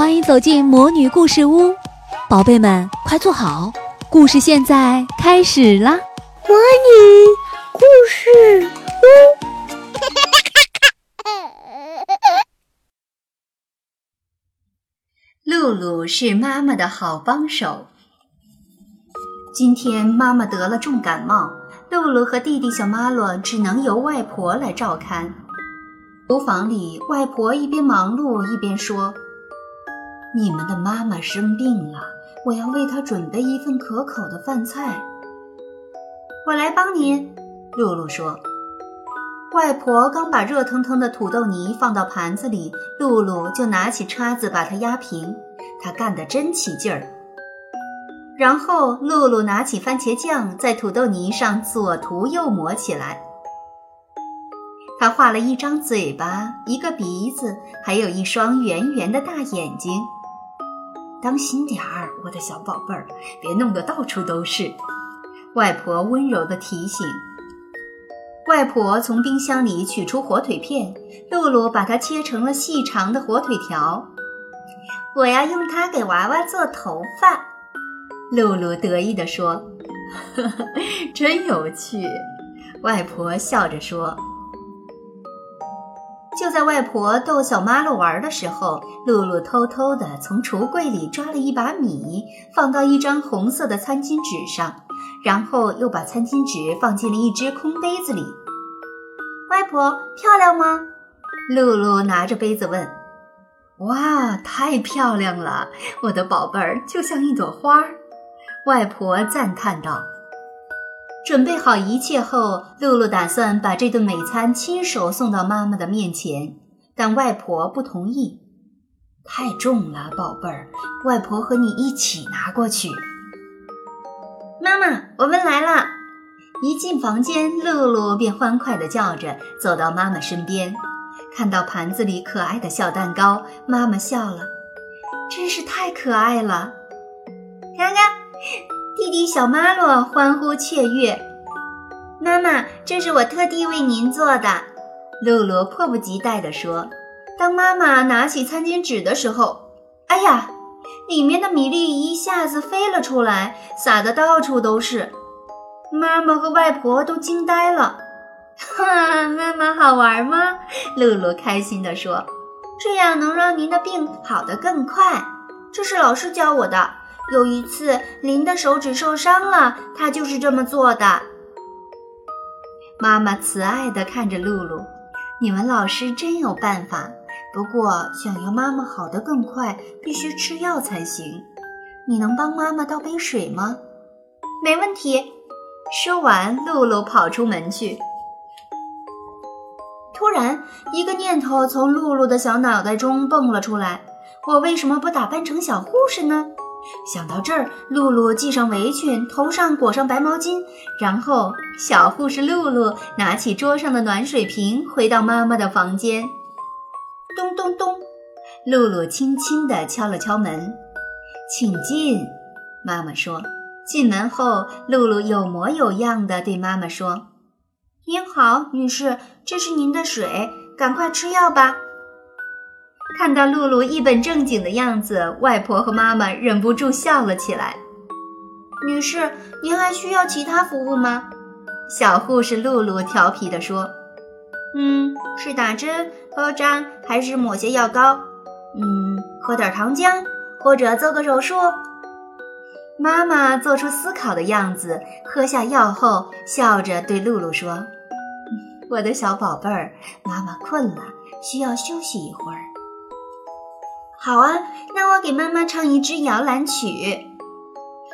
欢迎走进魔女故事屋，宝贝们快坐好，故事现在开始啦！魔女故事屋，露露是妈妈的好帮手。今天妈妈得了重感冒，露露和弟弟小马洛只能由外婆来照看。厨房里，外婆一边忙碌一边说：“你们的妈妈生病了，我要为她准备一份可口的饭菜。”我来帮您，露露说。外婆刚把热腾腾的土豆泥放到盘子里，露露就拿起叉子把它压平。她干得真起劲儿。然后，露露拿起番茄酱，在土豆泥上左涂右抹起来。他画了一张嘴巴，一个鼻子，还有一双圆圆的大眼睛。当心点儿，我的小宝贝儿，别弄得到处都是。外婆温柔地提醒。外婆从冰箱里取出火腿片，露露把它切成了细长的火腿条。我要用它给娃娃做头发。露露得意地说：“呵呵，真有趣。”外婆笑着说。就在外婆逗小妈露玩的时候，露露偷偷地从橱柜里抓了一把米，放到一张红色的餐巾纸上，然后又把餐巾纸放进了一只空杯子里。外婆，漂亮吗？露露拿着杯子问。哇，太漂亮了，我的宝贝儿就像一朵花。外婆赞叹道。准备好一切后，露露打算把这顿美餐亲手送到妈妈的面前，但外婆不同意。太重了，宝贝儿，外婆和你一起拿过去。妈妈，我们来了！一进房间，露露便欢快地叫着走到妈妈身边，看到盘子里可爱的小蛋糕，妈妈笑了，真是太可爱了。看看。弟弟小马洛欢呼雀跃，妈妈，这是我特地为您做的。露露迫不及待地说。当妈妈拿起餐巾纸的时候，哎呀，里面的米粒一下子飞了出来，撒得到处都是。妈妈和外婆都惊呆了。哈，妈妈好玩吗？露露开心地说。这样能让您的病好得更快。这是老师教我的。有一次，林的手指受伤了，他就是这么做的。妈妈慈爱地看着露露：“你们老师真有办法。不过，想要妈妈好得更快，必须吃药才行。你能帮妈妈倒杯水吗？”“没问题。”说完，露露跑出门去。突然，一个念头从露露的小脑袋中蹦了出来：“我为什么不打扮成小护士呢？”想到这儿，露露系上围裙，头上裹上白毛巾，然后小护士露露拿起桌上的暖水瓶，回到妈妈的房间。咚咚咚，露露轻轻地敲了敲门，“请进。”妈妈说。进门后，露露有模有样地对妈妈说：“您好，女士，这是您的水，赶快吃药吧。”看到露露一本正经的样子，外婆和妈妈忍不住笑了起来。女士，您还需要其他服务吗？小护士露露调皮地说：“嗯，是打针、包扎，还是抹些药膏？嗯，喝点糖浆，或者做个手术？”妈妈做出思考的样子，喝下药后，笑着对露露说：“我的小宝贝儿，妈妈困了，需要休息一会儿。”好啊，那我给妈妈唱一支摇篮曲。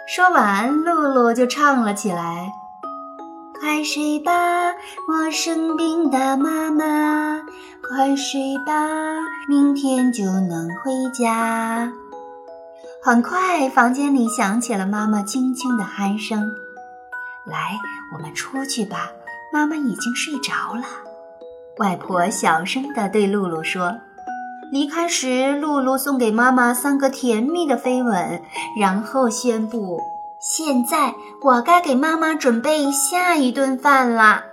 说完，露露就唱了起来：“快睡吧，我生病的妈妈，快睡吧，明天就能回家。”很快，房间里响起了妈妈轻轻的鼾声。“来，我们出去吧，妈妈已经睡着了。”外婆小声地对露露说。离开时，露露送给妈妈三个甜蜜的飞吻，然后宣布：“现在我该给妈妈准备下一顿饭啦。”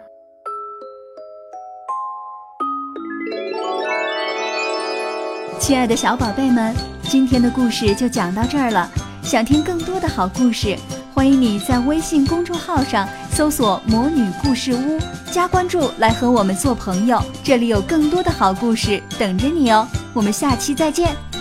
亲爱的小宝贝们，今天的故事就讲到这儿了。想听更多的好故事，欢迎你在微信公众号上搜索“魔女故事屋”，加关注来和我们做朋友。这里有更多的好故事等着你哦。我们下期再见。